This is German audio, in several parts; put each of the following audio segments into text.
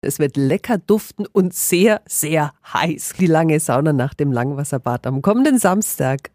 Es wird lecker duften und sehr, sehr heiß. Die lange Sauna nach dem Langwasserbad am kommenden Samstag.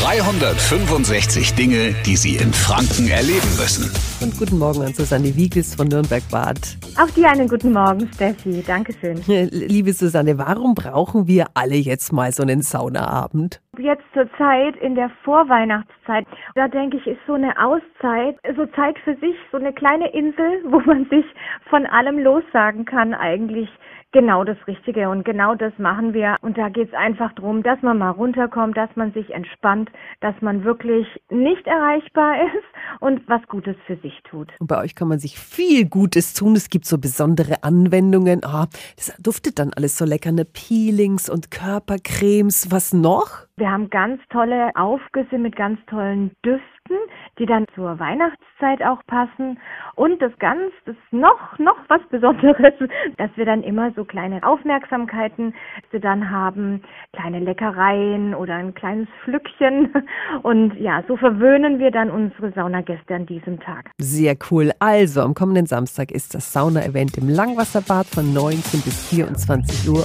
365 Dinge, die Sie in Franken erleben müssen. Und guten Morgen an Susanne Wiegels von Nürnberg-Bad. Auch dir einen guten Morgen, Steffi. Dankeschön. Liebe Susanne, warum brauchen wir alle jetzt mal so einen Saunaabend? Jetzt zur Zeit in der Vorweihnachtszeit, da denke ich, ist so eine Auszeit, so Zeit für sich, so eine kleine Insel, wo man sich von allem lossagen kann eigentlich genau das Richtige und genau das machen wir. Und da geht es einfach darum, dass man mal runterkommt, dass man sich entspannt, dass man wirklich nicht erreichbar ist und was Gutes für sich tut. Und bei euch kann man sich viel Gutes tun. Es gibt so besondere Anwendungen. Ah, das duftet dann alles so lecker, ne Peelings und Körpercremes. Was noch? Wir haben ganz tolle Aufgüsse mit ganz tollen Düften, die dann zur Weihnachtszeit auch passen. Und das ganz, das noch, noch was Besonderes, dass wir dann immer so kleine Aufmerksamkeiten dann haben, kleine Leckereien oder ein kleines Pflückchen. Und ja, so verwöhnen wir dann unsere Saunagäste an diesem Tag. Sehr cool. Also, am kommenden Samstag ist das Sauna-Event im Langwasserbad von 19 bis 24 Uhr.